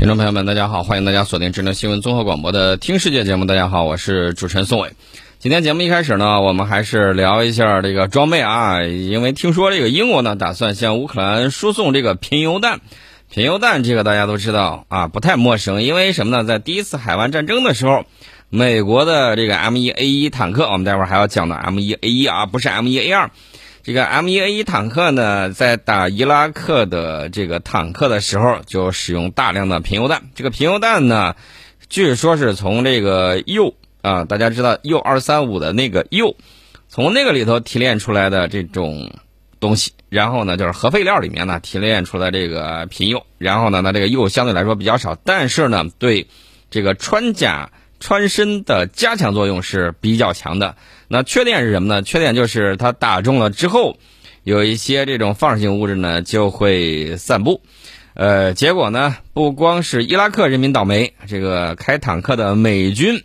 听众朋友们，大家好，欢迎大家锁定智能新闻综合广播的《听世界》节目。大家好，我是主持人宋伟。今天节目一开始呢，我们还是聊一下这个装备啊，因为听说这个英国呢打算向乌克兰输送这个贫铀弹。贫铀弹这个大家都知道啊，不太陌生，因为什么呢？在第一次海湾战争的时候，美国的这个 M1A1 坦克，我们待会儿还要讲到 M1A1 啊，不是 M1A2。这个 M1A1 坦克呢，在打伊拉克的这个坦克的时候，就使用大量的贫铀弹。这个贫铀弹呢，据说是从这个铀啊，大家知道铀二三五的那个铀，从那个里头提炼出来的这种东西。然后呢，就是核废料里面呢提炼出来这个贫铀。然后呢，那这个铀相对来说比较少，但是呢，对这个穿甲。穿身的加强作用是比较强的，那缺点是什么呢？缺点就是它打中了之后，有一些这种放射性物质呢就会散布，呃，结果呢不光是伊拉克人民倒霉，这个开坦克的美军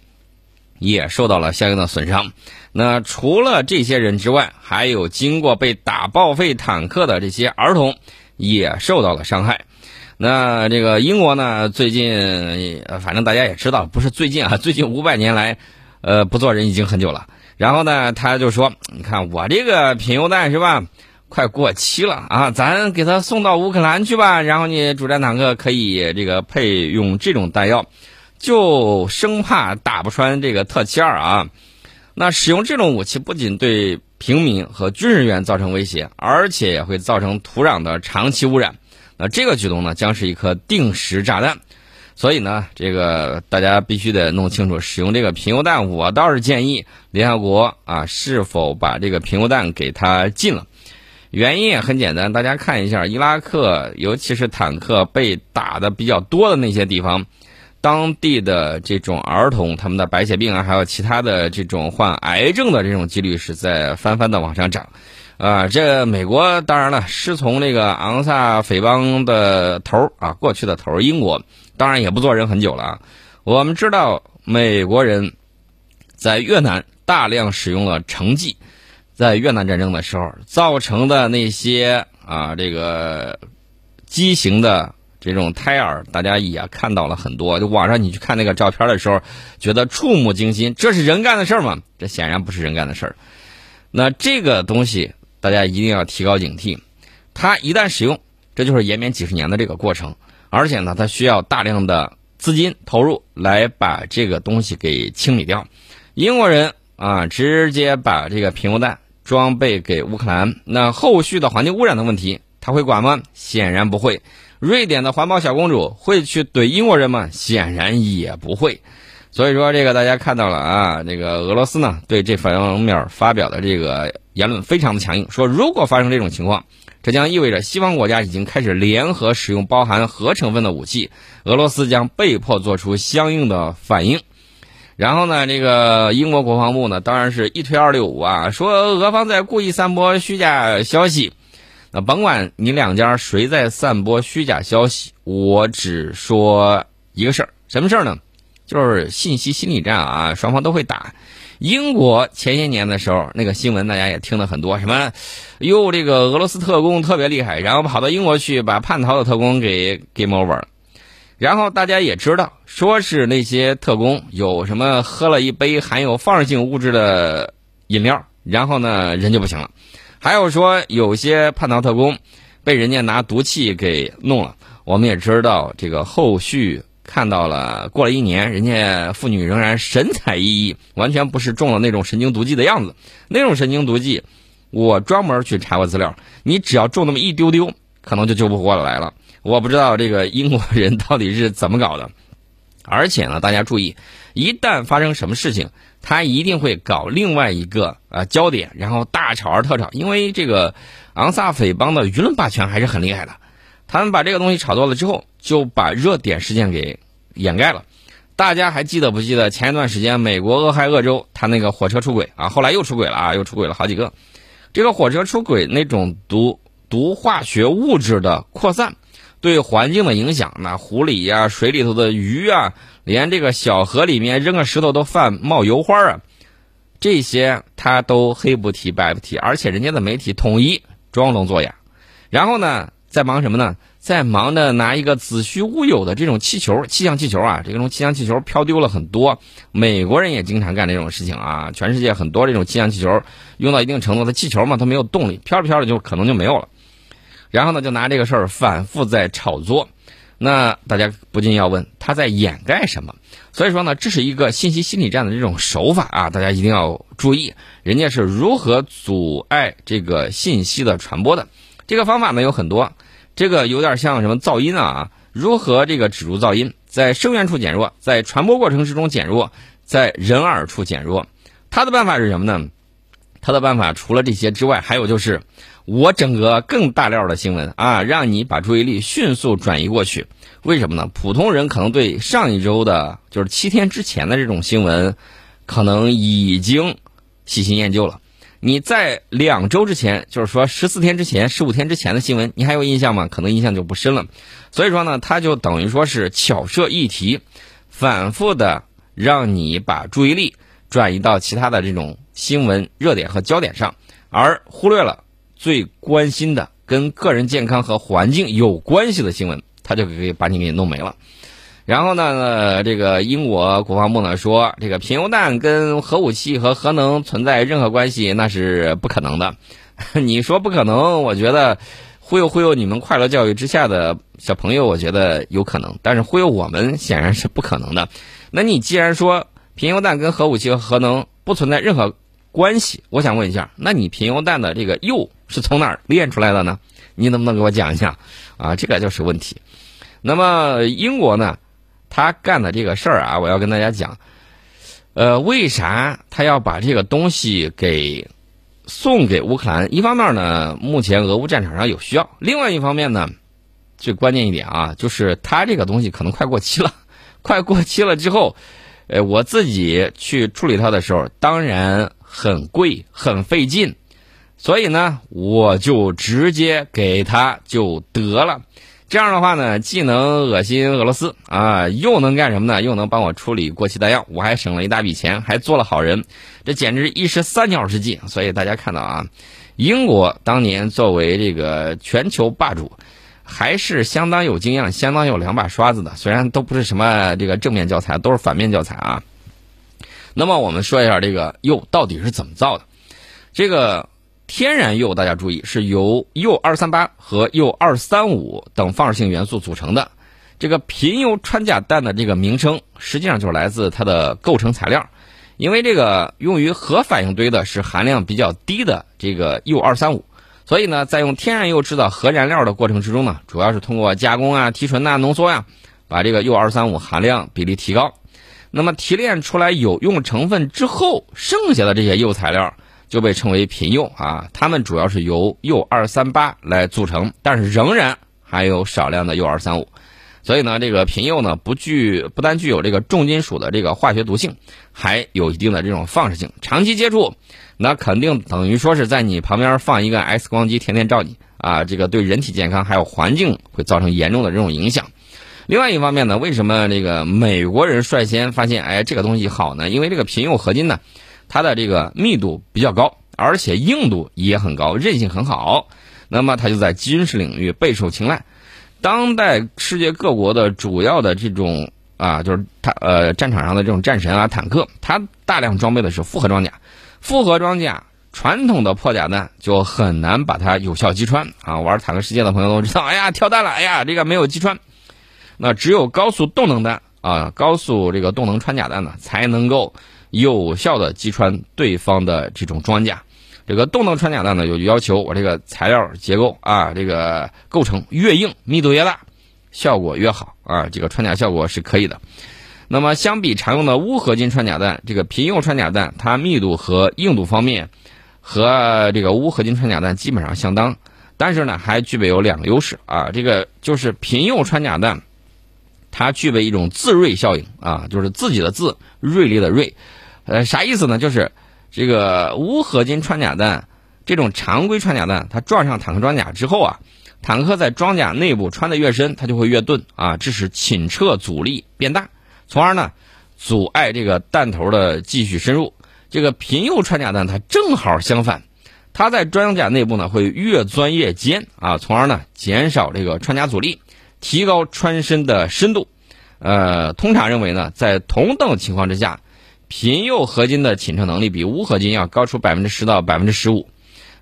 也受到了相应的损伤。那除了这些人之外，还有经过被打报废坦克的这些儿童也受到了伤害。那这个英国呢？最近反正大家也知道，不是最近啊，最近五百年来，呃，不做人已经很久了。然后呢，他就说：“你看我这个贫铀弹是吧，快过期了啊，咱给他送到乌克兰去吧。然后你主战坦克可以这个配用这种弹药，就生怕打不穿这个特七二啊。那使用这种武器不仅对平民和军人员造成威胁，而且也会造成土壤的长期污染。”那这个举动呢，将是一颗定时炸弹，所以呢，这个大家必须得弄清楚使用这个贫铀弹。我倒是建议联合国啊，是否把这个贫铀弹给它禁了？原因也很简单，大家看一下伊拉克，尤其是坦克被打的比较多的那些地方，当地的这种儿童，他们的白血病啊，还有其他的这种患癌症的这种几率是在翻番的往上涨。啊，这美国当然了，师从这个昂萨匪帮的头啊，过去的头英国当然也不做人很久了啊。我们知道，美国人在越南大量使用了橙剂，在越南战争的时候造成的那些啊，这个畸形的这种胎儿，大家也看到了很多。就网上你去看那个照片的时候，觉得触目惊心。这是人干的事儿吗？这显然不是人干的事儿。那这个东西。大家一定要提高警惕，它一旦使用，这就是延绵几十年的这个过程，而且呢，它需要大量的资金投入来把这个东西给清理掉。英国人啊，直接把这个贫铀弹装备给乌克兰，那后续的环境污染的问题，他会管吗？显然不会。瑞典的环保小公主会去怼英国人吗？显然也不会。所以说，这个大家看到了啊，这个俄罗斯呢，对这方面发表的这个言论非常的强硬，说如果发生这种情况，这将意味着西方国家已经开始联合使用包含核成分的武器，俄罗斯将被迫做出相应的反应。然后呢，这个英国国防部呢，当然是一推二六五啊，说俄方在故意散播虚假消息。那甭管你两家谁在散播虚假消息，我只说一个事儿，什么事儿呢？就是信息心理战啊，双方都会打。英国前些年的时候，那个新闻大家也听了很多，什么哟，这个俄罗斯特工特别厉害，然后跑到英国去把叛逃的特工给 game over 了。然后大家也知道，说是那些特工有什么喝了一杯含有放射性物质的饮料，然后呢人就不行了。还有说有些叛逃特工被人家拿毒气给弄了。我们也知道这个后续。看到了，过了一年，人家妇女仍然神采奕奕，完全不是中了那种神经毒剂的样子。那种神经毒剂，我专门去查过资料，你只要中那么一丢丢，可能就救不过来了。我不知道这个英国人到底是怎么搞的。而且呢，大家注意，一旦发生什么事情，他一定会搞另外一个啊焦点，然后大吵而特吵。因为这个昂萨匪帮的舆论霸权还是很厉害的。他们把这个东西炒作了之后，就把热点事件给掩盖了。大家还记得不记得前一段时间美国俄亥俄州他那个火车出轨啊？后来又出轨了啊，又出轨了好几个。这个火车出轨那种毒毒化学物质的扩散，对环境的影响，那湖里呀、水里头的鱼啊，连这个小河里面扔个石头都泛冒油花啊，这些他都黑不提白不提，而且人家的媒体统一装聋作哑，然后呢？在忙什么呢？在忙着拿一个子虚乌有的这种气球，气象气球啊，这种气象气球飘丢了很多。美国人也经常干这种事情啊，全世界很多这种气象气球用到一定程度的气球嘛，它没有动力，飘着飘着就可能就没有了。然后呢，就拿这个事儿反复在炒作。那大家不禁要问，他在掩盖什么？所以说呢，这是一个信息心理战的这种手法啊，大家一定要注意，人家是如何阻碍这个信息的传播的。这个方法呢有很多。这个有点像什么噪音啊？如何这个止住噪音，在声源处减弱，在传播过程之中减弱，在人耳处减弱。他的办法是什么呢？他的办法除了这些之外，还有就是我整个更大料的新闻啊，让你把注意力迅速转移过去。为什么呢？普通人可能对上一周的，就是七天之前的这种新闻，可能已经喜新厌旧了。你在两周之前，就是说十四天之前、十五天之前的新闻，你还有印象吗？可能印象就不深了。所以说呢，它就等于说是巧设议题，反复的让你把注意力转移到其他的这种新闻热点和焦点上，而忽略了最关心的跟个人健康和环境有关系的新闻，它就可以把你给弄没了。然后呢，这个英国国防部呢说，这个贫铀弹跟核武器和核能存在任何关系，那是不可能的。你说不可能，我觉得忽悠忽悠你们快乐教育之下的小朋友，我觉得有可能，但是忽悠我们显然是不可能的。那你既然说贫铀弹跟核武器和核能不存在任何关系，我想问一下，那你贫铀弹的这个铀是从哪儿炼出来的呢？你能不能给我讲一下？啊，这个就是问题。那么英国呢？他干的这个事儿啊，我要跟大家讲，呃，为啥他要把这个东西给送给乌克兰？一方面呢，目前俄乌战场上有需要；另外一方面呢，最关键一点啊，就是他这个东西可能快过期了，快过期了之后，呃，我自己去处理它的时候，当然很贵、很费劲，所以呢，我就直接给他就得了。这样的话呢，既能恶心俄罗斯啊，又能干什么呢？又能帮我处理过期弹药，我还省了一大笔钱，还做了好人，这简直一石三鸟之计。所以大家看到啊，英国当年作为这个全球霸主，还是相当有经验、相当有两把刷子的。虽然都不是什么这个正面教材，都是反面教材啊。那么我们说一下这个铀到底是怎么造的，这个。天然铀，大家注意，是由铀二三八和铀二三五等放射性元素组成的。这个贫铀穿甲弹的这个名称，实际上就是来自它的构成材料。因为这个用于核反应堆的是含量比较低的这个铀二三五，所以呢，在用天然铀制造核燃料的过程之中呢，主要是通过加工啊、提纯呐、浓缩呀，把这个铀二三五含量比例提高。那么提炼出来有用成分之后，剩下的这些铀材料。就被称为贫铀啊，它们主要是由铀二三八来组成，但是仍然还有少量的铀二三五，所以呢，这个贫铀呢不具不单具有这个重金属的这个化学毒性，还有一定的这种放射性，长期接触，那肯定等于说是在你旁边放一个 X 光机，天天照你啊，这个对人体健康还有环境会造成严重的这种影响。另外一方面呢，为什么这个美国人率先发现哎这个东西好呢？因为这个贫铀合金呢。它的这个密度比较高，而且硬度也很高，韧性很好。那么它就在军事领域备受青睐。当代世界各国的主要的这种啊，就是它呃战场上的这种战神啊，坦克，它大量装备的是复合装甲。复合装甲传统的破甲弹就很难把它有效击穿啊。玩坦克世界的朋友都知道，哎呀跳弹了，哎呀这个没有击穿。那只有高速动能弹啊，高速这个动能穿甲弹呢，才能够。有效的击穿对方的这种装甲，这个动能穿甲弹呢，有要求我这个材料结构啊，这个构成越硬，密度越大，效果越好啊，这个穿甲效果是可以的。那么相比常用的钨合金穿甲弹，这个贫铀穿甲弹它密度和硬度方面和这个钨合金穿甲弹基本上相当，但是呢还具备有两个优势啊，这个就是贫铀穿甲弹它具备一种自锐效应啊，就是自己的自锐利的锐。呃，啥意思呢？就是这个钨合金穿甲弹，这种常规穿甲弹，它撞上坦克装甲之后啊，坦克在装甲内部穿的越深，它就会越钝啊，致使倾撤阻力变大，从而呢阻碍这个弹头的继续深入。这个贫铀穿甲弹它正好相反，它在装甲内部呢会越钻越尖啊，从而呢减少这个穿甲阻力。提高穿身的深度。呃，通常认为呢，在同等情况之下，贫铀合金的倾车能力比钨合金要高出百分之十到百分之十五。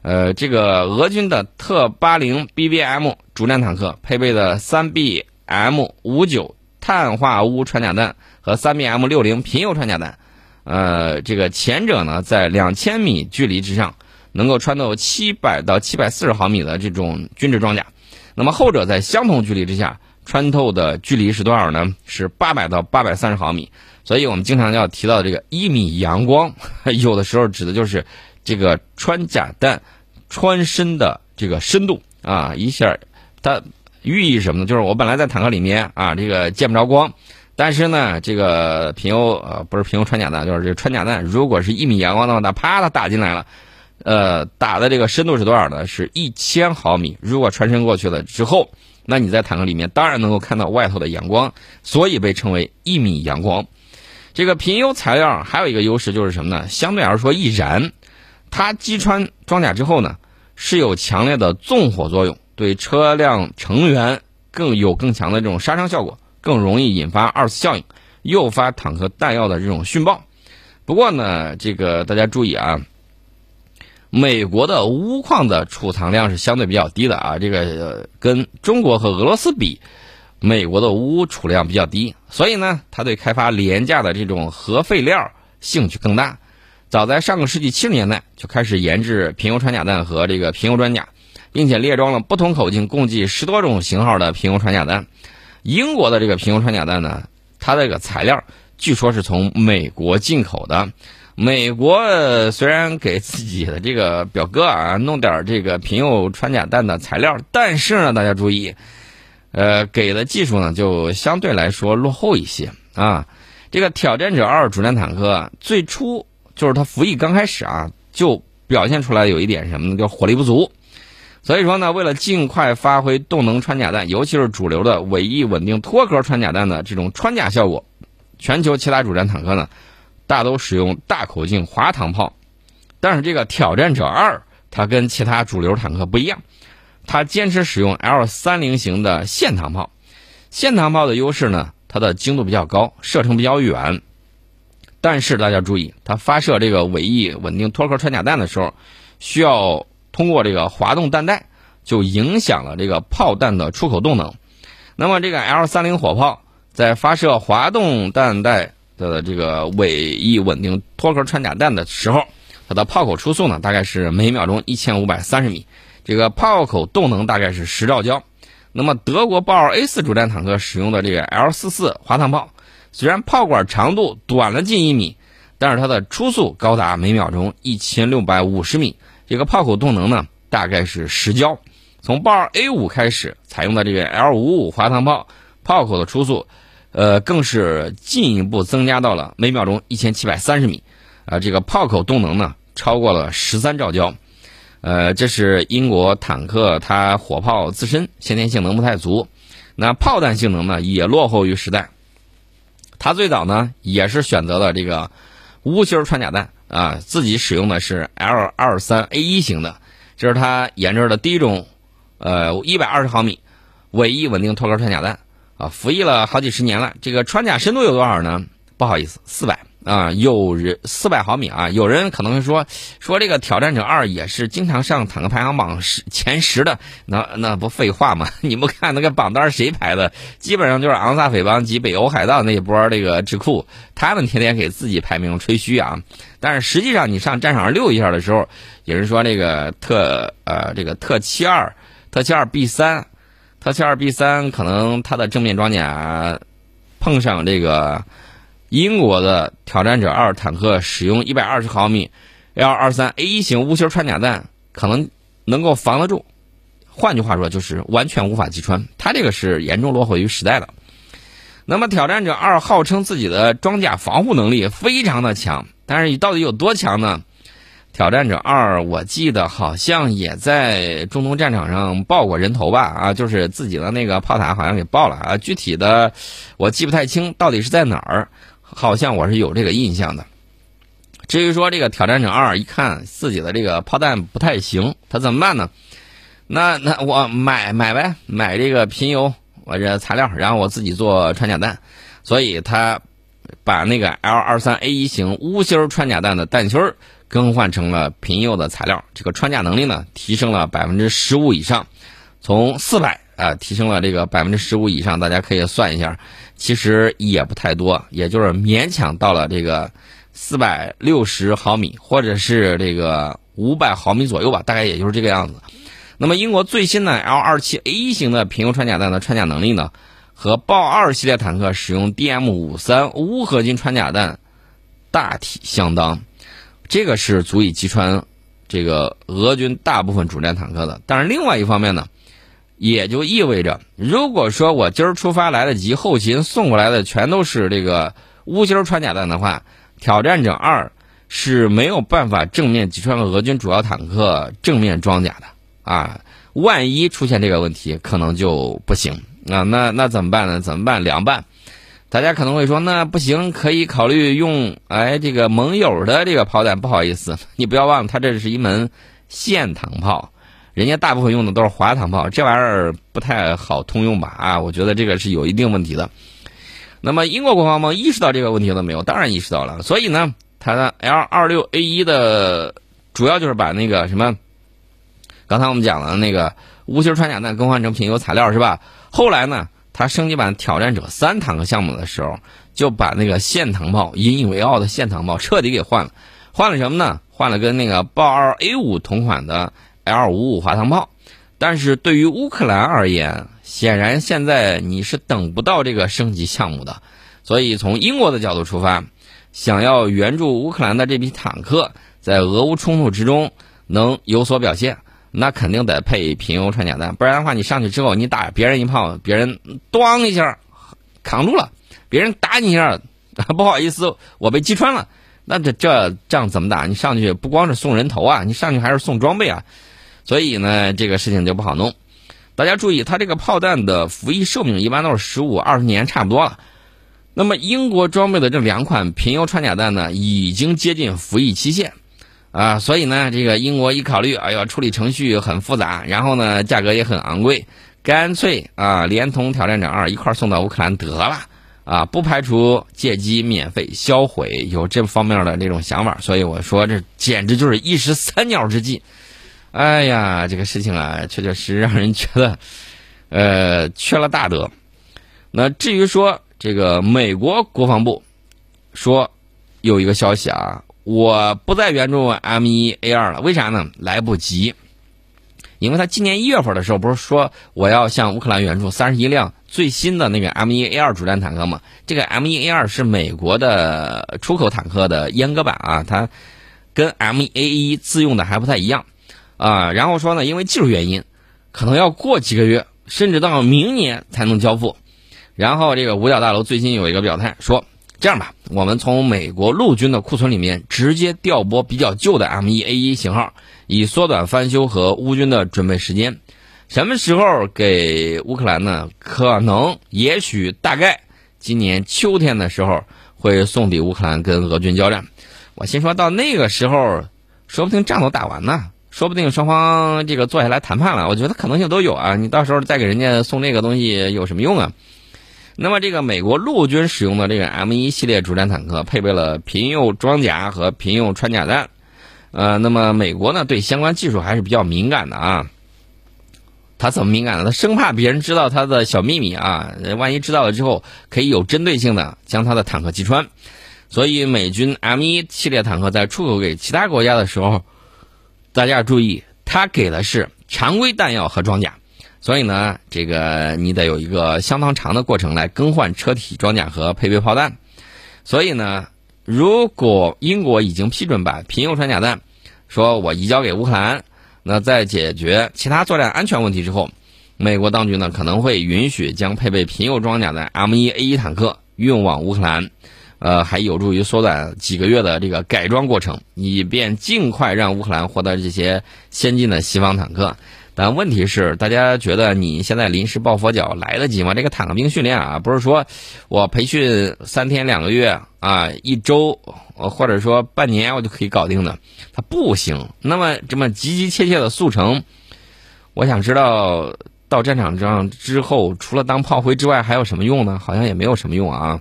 呃，这个俄军的特八零 BBM 主战坦克配备的三 BM 五九碳化钨穿甲弹和三 BM 六零贫铀穿甲弹，呃，这个前者呢，在两千米距离之上能够穿透七百到七百四十毫米的这种均质装甲，那么后者在相同距离之下穿透的距离是多少呢？是八百到八百三十毫米。所以我们经常要提到这个一米阳光，有的时候指的就是这个穿甲弹穿身的这个深度啊，一下它寓意什么呢？就是我本来在坦克里面啊，这个见不着光，但是呢，这个平油呃不是平油穿甲弹，就是这个穿甲弹，如果是一米阳光的话，它啪它打进来了，呃，打的这个深度是多少呢？是一千毫米。如果穿身过去了之后，那你在坦克里面当然能够看到外头的阳光，所以被称为一米阳光。这个贫铀材料还有一个优势就是什么呢？相对来说易燃，它击穿装甲之后呢，是有强烈的纵火作用，对车辆成员更有更强的这种杀伤效果，更容易引发二次效应，诱发坦克弹药的这种殉爆。不过呢，这个大家注意啊，美国的钨矿的储藏量是相对比较低的啊，这个跟中国和俄罗斯比。美国的钨储量比较低，所以呢，他对开发廉价的这种核废料兴趣更大。早在上个世纪七十年代就开始研制贫铀穿甲弹和这个贫铀装甲，并且列装了不同口径、共计十多种型号的贫铀穿甲弹。英国的这个贫铀穿甲弹呢，它这个材料据说是从美国进口的。美国虽然给自己的这个表哥啊弄点这个贫铀穿甲弹的材料，但是呢，大家注意。呃，给的技术呢就相对来说落后一些啊。这个挑战者二主战坦克最初就是它服役刚开始啊，就表现出来有一点什么呢？叫火力不足。所以说呢，为了尽快发挥动能穿甲弹，尤其是主流的尾翼稳定脱壳穿甲弹的这种穿甲效果，全球其他主战坦克呢大都使用大口径滑膛炮。但是这个挑战者二它跟其他主流坦克不一样。它坚持使用 L 三零型的线膛炮，线膛炮的优势呢，它的精度比较高，射程比较远。但是大家注意，它发射这个尾翼稳定脱壳穿甲弹的时候，需要通过这个滑动弹带，就影响了这个炮弹的出口动能。那么这个 L 三零火炮在发射滑动弹带的这个尾翼稳定脱壳穿甲弹的时候，它的炮口初速呢，大概是每秒钟一千五百三十米。这个炮口动能大概是十兆焦，那么德国豹二 A 四主战坦克使用的这个 L 四四滑膛炮，虽然炮管长度短了近一米，但是它的初速高达每秒钟一千六百五十米，这个炮口动能呢大概是十焦。从豹二 A 五开始采用的这个 L 五五滑膛炮，炮口的初速，呃，更是进一步增加到了每秒钟一千七百三十米，啊，这个炮口动能呢超过了十三兆焦。呃，这是英国坦克，它火炮自身先天性能不太足，那炮弹性能呢也落后于时代。它最早呢也是选择了这个钨芯穿甲弹啊，自己使用的是 L 二三 A 一型的，这是它研制的第一种呃一百二十毫米尾翼稳定脱壳穿甲弹啊，服役了好几十年了。这个穿甲深度有多少呢？不好意思，四百。啊，有人四百毫米啊！有人可能会说，说这个挑战者二也是经常上坦克排行榜十前十的，那那不废话吗？你不看那个榜单谁排的？基本上就是昂萨匪帮及北欧海盗那一波这个智库，他们天天给自己排名吹嘘啊。但是实际上你上战场上溜一下的时候，有人说这个特呃这个特七二特七二 B 三特七二 B 三可能它的正面装甲碰上这个。英国的挑战者二坦克使用一百二十毫米 L 二三 A 一型钨芯穿甲弹，可能能够防得住。换句话说，就是完全无法击穿。它这个是严重落后于时代的。那么，挑战者二号称自己的装甲防护能力非常的强，但是你到底有多强呢？挑战者二，我记得好像也在中东战场上爆过人头吧？啊，就是自己的那个炮塔好像给爆了啊。具体的我记不太清，到底是在哪儿？好像我是有这个印象的。至于说这个挑战者二，一看自己的这个炮弹不太行，他怎么办呢？那那我买买呗，买这个贫铀我这材料，然后我自己做穿甲弹，所以他把那个 L 二三 A 一型钨芯穿甲弹的弹芯更换成了平铀的材料，这个穿甲能力呢提升了百分之十五以上，从四百啊提升了这个百分之十五以上，大家可以算一下，其实也不太多，也就是勉强到了这个四百六十毫米或者是这个五百毫米左右吧，大概也就是这个样子。那么，英国最新的 L 二七 A 型的平铀穿甲弹的穿甲能力呢，和豹二系列坦克使用 DM 五三钨合金穿甲弹大体相当，这个是足以击穿这个俄军大部分主战坦克的。但是另外一方面呢，也就意味着，如果说我今儿出发来得及，后勤送过来的全都是这个钨芯穿甲弹的话，挑战者二是没有办法正面击穿俄军主要坦克正面装甲的。啊，万一出现这个问题，可能就不行啊。那那怎么办呢？怎么办？凉拌。大家可能会说，那不行，可以考虑用哎这个盟友的这个炮弹。不好意思，你不要忘了，它这是一门线膛炮，人家大部分用的都是滑膛炮，这玩意儿不太好通用吧？啊，我觉得这个是有一定问题的。那么英国国防部意识到这个问题了没有？当然意识到了。所以呢，它的 L 二六 A 一的主要就是把那个什么。刚才我们讲了那个无芯穿甲弹更换成平铀材料是吧？后来呢，它升级版挑战者三坦克项目的时候，就把那个线膛炮引以为傲的线膛炮彻底给换了。换了什么呢？换了跟那个豹二 A 五同款的 L 五五滑膛炮。但是对于乌克兰而言，显然现在你是等不到这个升级项目的。所以从英国的角度出发，想要援助乌克兰的这批坦克在俄乌冲突之中能有所表现。那肯定得配平铀穿甲弹，不然的话，你上去之后，你打别人一炮，别人咣一下扛住了，别人打你一下，不好意思，我被击穿了，那这这仗怎么打？你上去不光是送人头啊，你上去还是送装备啊，所以呢，这个事情就不好弄。大家注意，它这个炮弹的服役寿命一般都是十五二十年，差不多了。那么英国装备的这两款平铀穿甲弹呢，已经接近服役期限。啊，所以呢，这个英国一考虑，哎呀，处理程序很复杂，然后呢，价格也很昂贵，干脆啊，连同挑战者二一块送到乌克兰得了，啊，不排除借机免费销毁，有这方面的这种想法。所以我说，这简直就是一石三鸟之计。哎呀，这个事情啊，确确实实让人觉得，呃，缺了大德。那至于说这个美国国防部说有一个消息啊。我不再援助 M 一 A 二了，为啥呢？来不及，因为他今年一月份的时候不是说我要向乌克兰援助三十一辆最新的那个 M 一 A 二主战坦克吗？这个 M 一 A 二是美国的出口坦克的阉割版啊，它跟 M 一 A 一自用的还不太一样啊。然后说呢，因为技术原因，可能要过几个月，甚至到明年才能交付。然后这个五角大楼最近有一个表态说。这样吧，我们从美国陆军的库存里面直接调拨比较旧的 M 一 A 一型号，以缩短翻修和乌军的准备时间。什么时候给乌克兰呢？可能、也许、大概今年秋天的时候会送抵乌克兰跟俄军交战。我心说到那个时候，说不定仗都打完呢，说不定双方这个坐下来谈判了。我觉得可能性都有啊。你到时候再给人家送这个东西有什么用啊？那么，这个美国陆军使用的这个 M 一系列主战坦克配备了平铀装甲和平铀穿甲弹，呃，那么美国呢对相关技术还是比较敏感的啊。他怎么敏感呢？他生怕别人知道他的小秘密啊，万一知道了之后，可以有针对性的将他的坦克击穿。所以，美军 M 一系列坦克在出口给其他国家的时候，大家注意，他给的是常规弹药和装甲。所以呢，这个你得有一个相当长的过程来更换车体装甲和配备炮弹。所以呢，如果英国已经批准把贫铀穿甲弹说我移交给乌克兰，那在解决其他作战安全问题之后，美国当局呢可能会允许将配备贫铀装甲的 M1A1 坦克运往乌克兰，呃，还有助于缩短几个月的这个改装过程，以便尽快让乌克兰获得这些先进的西方坦克。但问题是，大家觉得你现在临时抱佛脚来得及吗？这个坦克兵训练啊，不是说我培训三天两个月啊，一周或者说半年我就可以搞定的，它不行。那么这么急急切切的速成，我想知道到战场上之后，除了当炮灰之外，还有什么用呢？好像也没有什么用啊。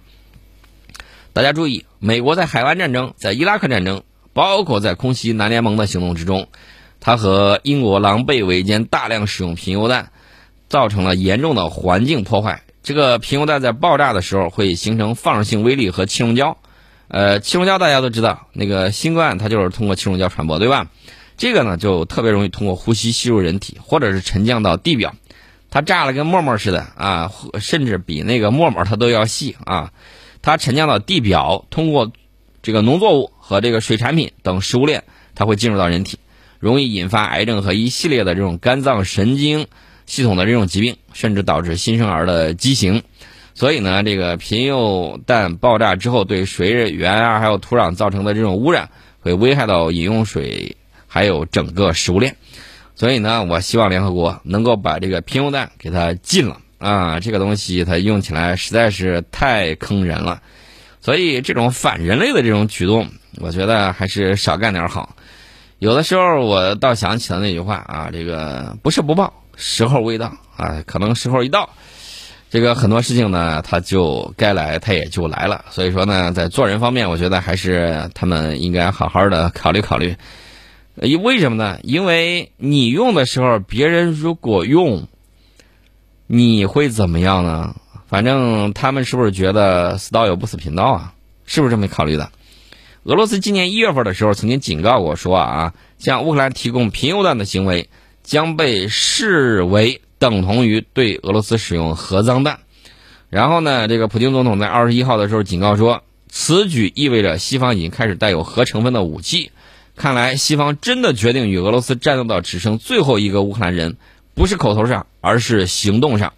大家注意，美国在海湾战争、在伊拉克战争，包括在空袭南联盟的行动之中，它和英国狼狈为奸，大量使用贫铀弹，造成了严重的环境破坏。这个贫铀弹在爆炸的时候会形成放射性微粒和气溶胶。呃，气溶胶大家都知道，那个新冠它就是通过气溶胶传播，对吧？这个呢就特别容易通过呼吸吸入人体，或者是沉降到地表。它炸了跟沫沫似的啊，甚至比那个沫沫它都要细啊。它沉降到地表，通过这个农作物和这个水产品等食物链，它会进入到人体，容易引发癌症和一系列的这种肝脏神经系统的这种疾病，甚至导致新生儿的畸形。所以呢，这个贫铀弹爆炸之后，对水源啊，还有土壤造成的这种污染，会危害到饮用水，还有整个食物链。所以呢，我希望联合国能够把这个贫铀弹给它禁了。啊，这个东西它用起来实在是太坑人了，所以这种反人类的这种举动，我觉得还是少干点好。有的时候我倒想起了那句话啊，这个不是不报，时候未到啊，可能时候一到，这个很多事情呢，它就该来，它也就来了。所以说呢，在做人方面，我觉得还是他们应该好好的考虑考虑。因为什么呢？因为你用的时候，别人如果用。你会怎么样呢？反正他们是不是觉得死道友不死贫道啊？是不是这么考虑的？俄罗斯今年一月份的时候曾经警告过说啊，向乌克兰提供贫铀弹的行为将被视为等同于对俄罗斯使用核脏弹。然后呢，这个普京总统在二十一号的时候警告说，此举意味着西方已经开始带有核成分的武器。看来西方真的决定与俄罗斯战斗到只剩最后一个乌克兰人。不是口头上，而是行动上。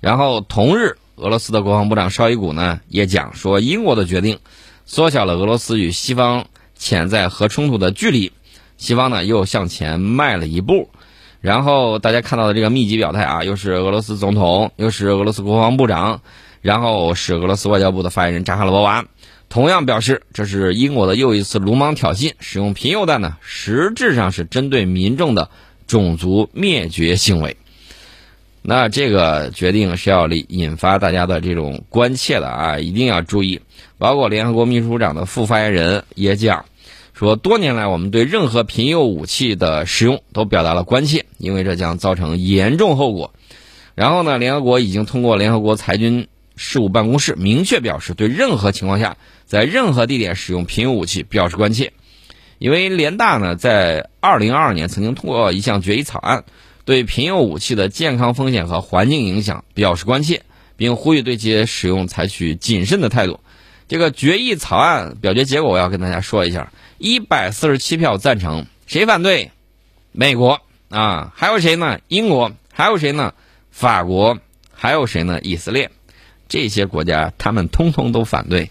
然后同日，俄罗斯的国防部长绍伊古呢也讲说，英国的决定缩小了俄罗斯与西方潜在核冲突的距离，西方呢又向前迈了一步。然后大家看到的这个密集表态啊，又是俄罗斯总统，又是俄罗斯国防部长，然后是俄罗斯外交部的发言人扎哈罗娃，同样表示这是英国的又一次鲁莽挑衅，使用贫铀弹呢，实质上是针对民众的。种族灭绝行为，那这个决定是要引发大家的这种关切的啊，一定要注意。包括联合国秘书长的副发言人也讲说，多年来我们对任何贫铀武器的使用都表达了关切，因为这将造成严重后果。然后呢，联合国已经通过联合国裁军事务办公室明确表示，对任何情况下在任何地点使用贫铀武器表示关切。因为联大呢，在二零二二年曾经通过一项决议草案，对贫铀武器的健康风险和环境影响表示关切，并呼吁对其使用采取谨慎的态度。这个决议草案表决结果，我要跟大家说一下：一百四十七票赞成，谁反对？美国啊，还有谁呢？英国，还有谁呢？法国，还有谁呢？以色列，这些国家他们通通都反对。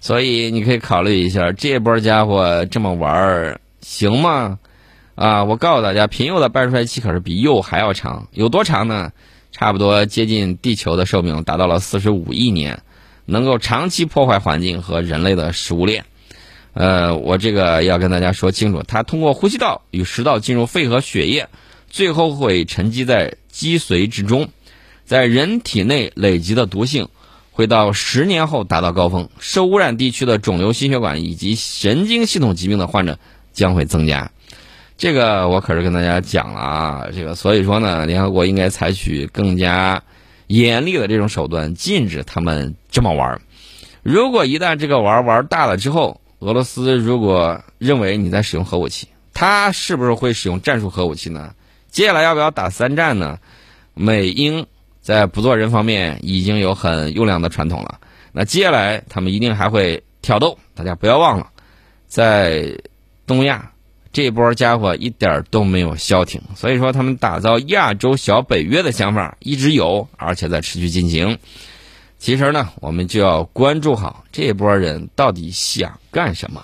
所以你可以考虑一下，这波家伙这么玩儿行吗？啊，我告诉大家，贫铀的半衰期可是比铀还要长，有多长呢？差不多接近地球的寿命，达到了四十五亿年，能够长期破坏环境和人类的食物链。呃，我这个要跟大家说清楚，它通过呼吸道与食道进入肺和血液，最后会沉积在脊髓之中，在人体内累积的毒性。会到十年后达到高峰，受污染地区的肿瘤、心血管以及神经系统疾病的患者将会增加。这个我可是跟大家讲了啊，这个所以说呢，联合国应该采取更加严厉的这种手段，禁止他们这么玩。如果一旦这个玩玩大了之后，俄罗斯如果认为你在使用核武器，他是不是会使用战术核武器呢？接下来要不要打三战呢？美英。在不做人方面已经有很优良的传统了，那接下来他们一定还会挑逗。大家不要忘了，在东亚这波家伙一点都没有消停，所以说他们打造亚洲小北约的想法一直有，而且在持续进行。其实呢，我们就要关注好这波人到底想干什么。